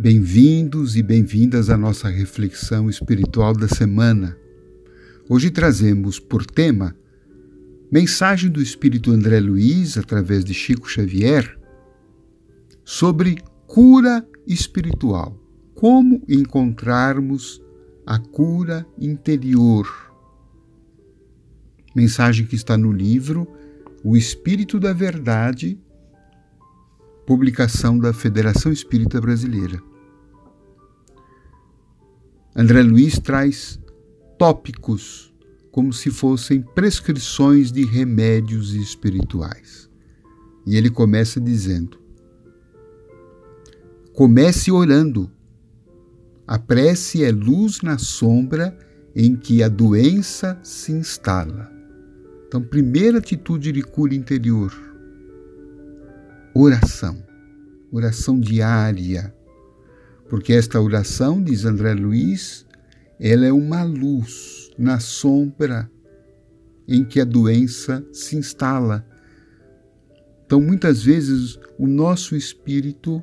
Bem-vindos e bem-vindas à nossa reflexão espiritual da semana. Hoje trazemos por tema mensagem do Espírito André Luiz, através de Chico Xavier, sobre cura espiritual. Como encontrarmos a cura interior. Mensagem que está no livro O Espírito da Verdade, publicação da Federação Espírita Brasileira. André Luiz traz tópicos como se fossem prescrições de remédios espirituais. E ele começa dizendo: Comece orando. A prece é luz na sombra em que a doença se instala. Então, primeira atitude de cura interior: oração. Oração diária, porque esta oração, diz André Luiz, ela é uma luz na sombra em que a doença se instala. Então, muitas vezes, o nosso espírito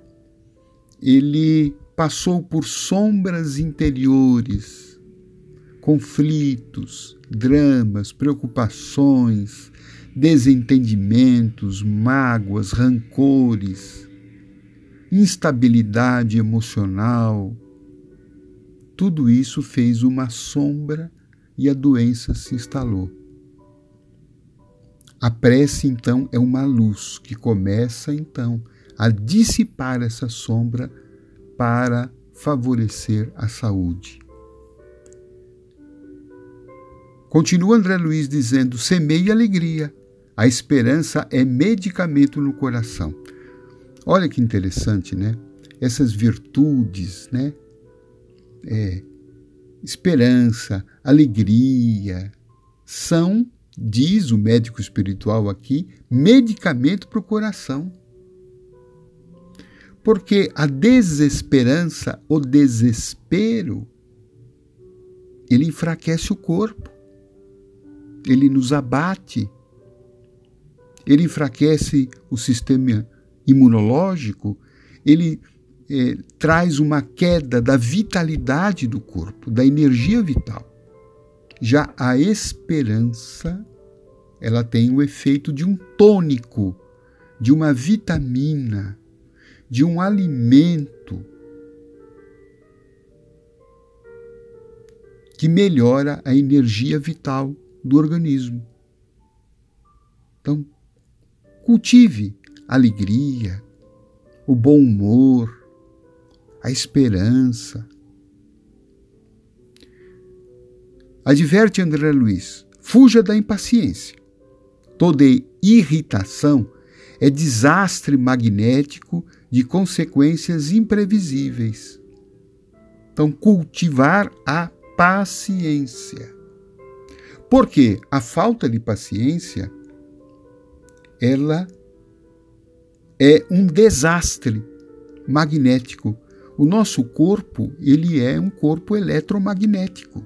ele passou por sombras interiores, conflitos, dramas, preocupações, desentendimentos, mágoas, rancores instabilidade emocional. Tudo isso fez uma sombra e a doença se instalou. A prece, então, é uma luz que começa, então, a dissipar essa sombra para favorecer a saúde. Continua André Luiz dizendo: semeie alegria. A esperança é medicamento no coração. Olha que interessante, né? Essas virtudes, né? É, esperança, alegria, são, diz o médico espiritual aqui, medicamento para o coração. Porque a desesperança, o desespero, ele enfraquece o corpo, ele nos abate, ele enfraquece o sistema imunológico, ele é, traz uma queda da vitalidade do corpo, da energia vital. Já a esperança, ela tem o efeito de um tônico, de uma vitamina, de um alimento que melhora a energia vital do organismo. Então, cultive alegria, o bom humor, a esperança. Adverte André Luiz: fuja da impaciência. Toda irritação é desastre magnético de consequências imprevisíveis. Então, cultivar a paciência. Porque a falta de paciência ela é um desastre magnético. O nosso corpo, ele é um corpo eletromagnético.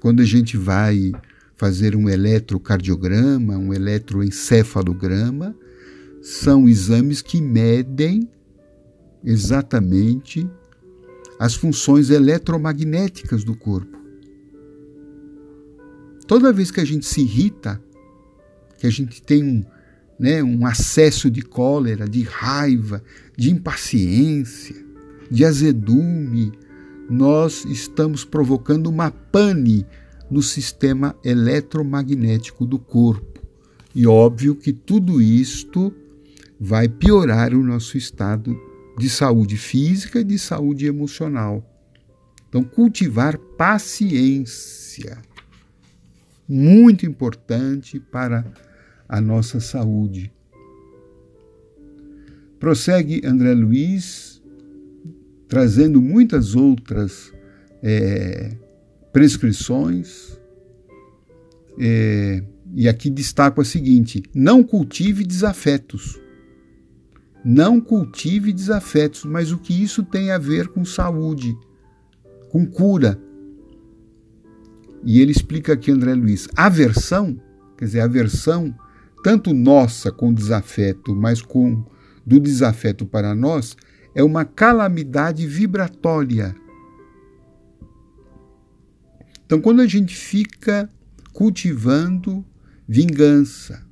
Quando a gente vai fazer um eletrocardiograma, um eletroencefalograma, são exames que medem exatamente as funções eletromagnéticas do corpo. Toda vez que a gente se irrita, que a gente tem um, né, um acesso de cólera, de raiva, de impaciência, de azedume, nós estamos provocando uma pane no sistema eletromagnético do corpo. E óbvio que tudo isto vai piorar o nosso estado de saúde física e de saúde emocional. Então, cultivar paciência, muito importante para a nossa saúde. Prossegue André Luiz, trazendo muitas outras é, prescrições, é, e aqui destaco a seguinte: não cultive desafetos. Não cultive desafetos, mas o que isso tem a ver com saúde, com cura? E ele explica aqui, André Luiz: aversão, quer dizer, aversão tanto nossa com desafeto, mas com do desafeto para nós, é uma calamidade vibratória. Então, quando a gente fica cultivando vingança,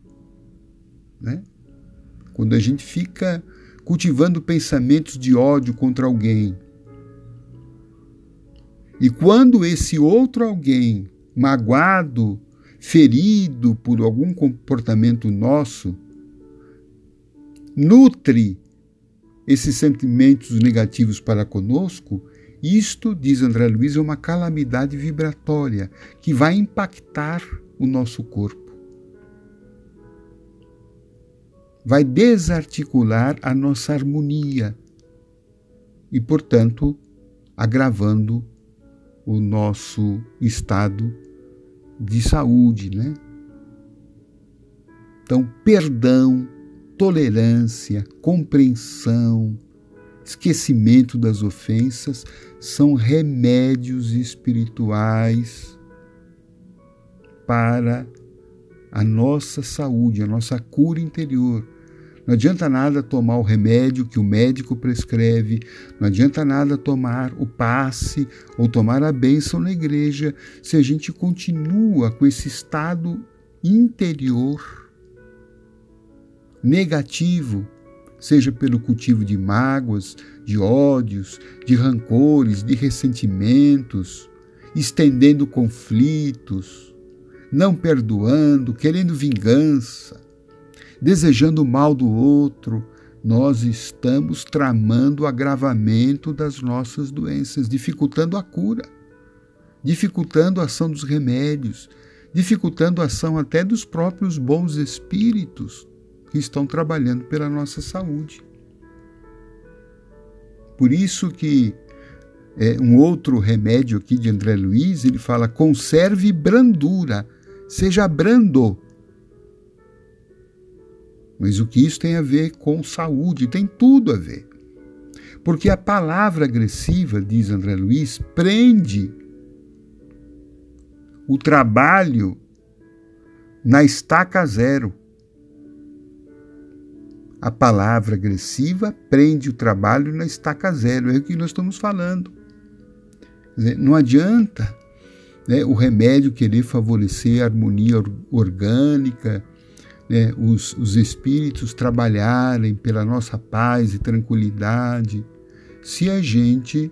né? quando a gente fica cultivando pensamentos de ódio contra alguém, e quando esse outro alguém, magoado, ferido por algum comportamento nosso, nutre esses sentimentos negativos para conosco, isto, diz André Luiz, é uma calamidade vibratória que vai impactar o nosso corpo. Vai desarticular a nossa harmonia e, portanto, agravando o nosso estado de saúde, né? Então, perdão, tolerância, compreensão, esquecimento das ofensas são remédios espirituais para a nossa saúde, a nossa cura interior não adianta nada tomar o remédio que o médico prescreve, não adianta nada tomar o passe ou tomar a bênção na igreja se a gente continua com esse estado interior negativo, seja pelo cultivo de mágoas, de ódios, de rancores, de ressentimentos, estendendo conflitos, não perdoando, querendo vingança desejando o mal do outro, nós estamos tramando o agravamento das nossas doenças, dificultando a cura, dificultando a ação dos remédios, dificultando a ação até dos próprios bons espíritos que estão trabalhando pela nossa saúde. Por isso que é, um outro remédio aqui de André Luiz, ele fala: conserve brandura, seja brando mas o que isso tem a ver com saúde? Tem tudo a ver. Porque a palavra agressiva, diz André Luiz, prende o trabalho na estaca zero. A palavra agressiva prende o trabalho na estaca zero. É o que nós estamos falando. Não adianta né, o remédio querer favorecer a harmonia orgânica, né, os, os espíritos trabalharem pela nossa paz e tranquilidade, se a gente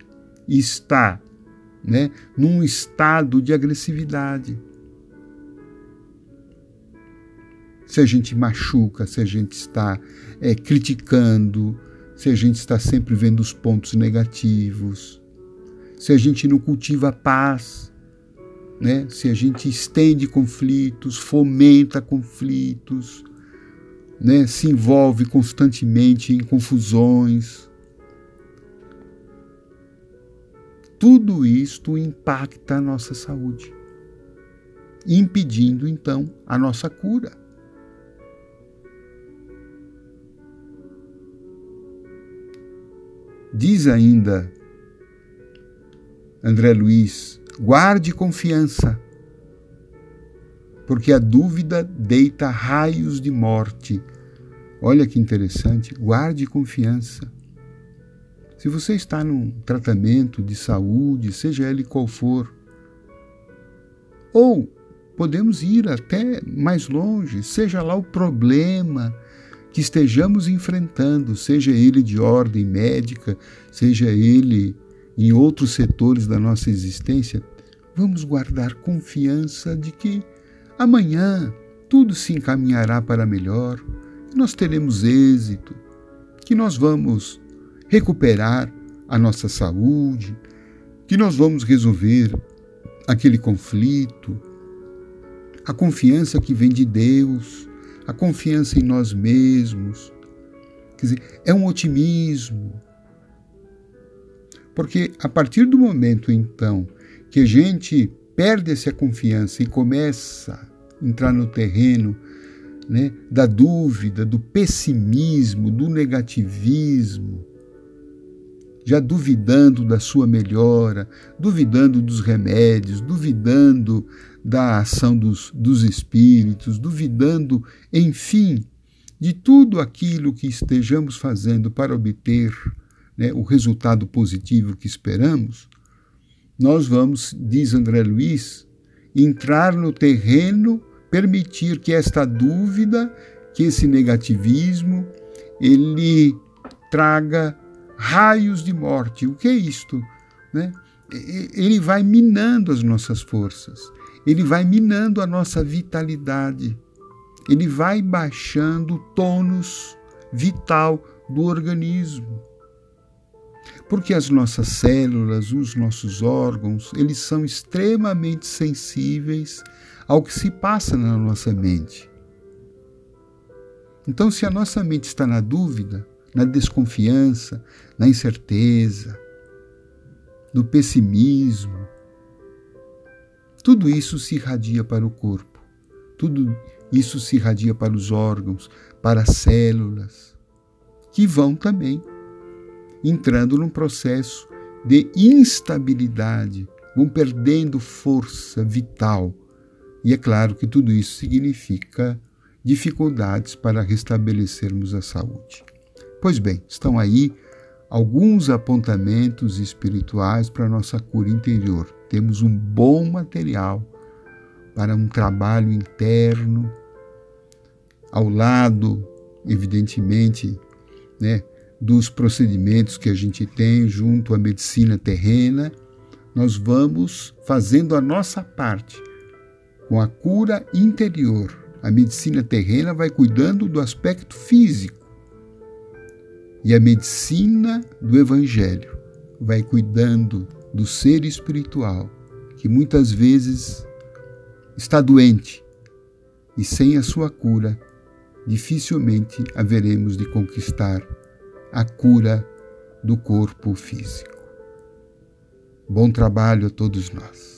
está né, num estado de agressividade. Se a gente machuca, se a gente está é, criticando, se a gente está sempre vendo os pontos negativos, se a gente não cultiva a paz, né? se a gente estende conflitos, fomenta conflitos, né? se envolve constantemente em confusões. Tudo isto impacta a nossa saúde, impedindo então a nossa cura. Diz ainda André Luiz Guarde confiança, porque a dúvida deita raios de morte. Olha que interessante, guarde confiança. Se você está num tratamento de saúde, seja ele qual for, ou podemos ir até mais longe, seja lá o problema que estejamos enfrentando, seja ele de ordem médica, seja ele em outros setores da nossa existência, vamos guardar confiança de que amanhã tudo se encaminhará para melhor, que nós teremos êxito, que nós vamos recuperar a nossa saúde, que nós vamos resolver aquele conflito. A confiança que vem de Deus, a confiança em nós mesmos. Quer dizer, é um otimismo, porque a partir do momento, então, que a gente perde essa confiança e começa a entrar no terreno né, da dúvida, do pessimismo, do negativismo, já duvidando da sua melhora, duvidando dos remédios, duvidando da ação dos, dos espíritos, duvidando, enfim, de tudo aquilo que estejamos fazendo para obter né, o resultado positivo que esperamos, nós vamos, diz André Luiz, entrar no terreno, permitir que esta dúvida, que esse negativismo, ele traga raios de morte. O que é isto? Né? Ele vai minando as nossas forças, ele vai minando a nossa vitalidade, ele vai baixando o tônus vital do organismo. Porque as nossas células, os nossos órgãos, eles são extremamente sensíveis ao que se passa na nossa mente. Então, se a nossa mente está na dúvida, na desconfiança, na incerteza, no pessimismo. Tudo isso se irradia para o corpo, tudo isso se irradia para os órgãos, para as células, que vão também entrando num processo de instabilidade, vão perdendo força vital. E é claro que tudo isso significa dificuldades para restabelecermos a saúde. Pois bem, estão aí alguns apontamentos espirituais para a nossa cura interior. Temos um bom material para um trabalho interno, ao lado, evidentemente, né, dos procedimentos que a gente tem junto à medicina terrena, nós vamos fazendo a nossa parte com a cura interior. A medicina terrena vai cuidando do aspecto físico e a medicina do Evangelho vai cuidando do ser espiritual, que muitas vezes está doente e sem a sua cura, dificilmente haveremos de conquistar a cura do corpo físico. Bom trabalho a todos nós.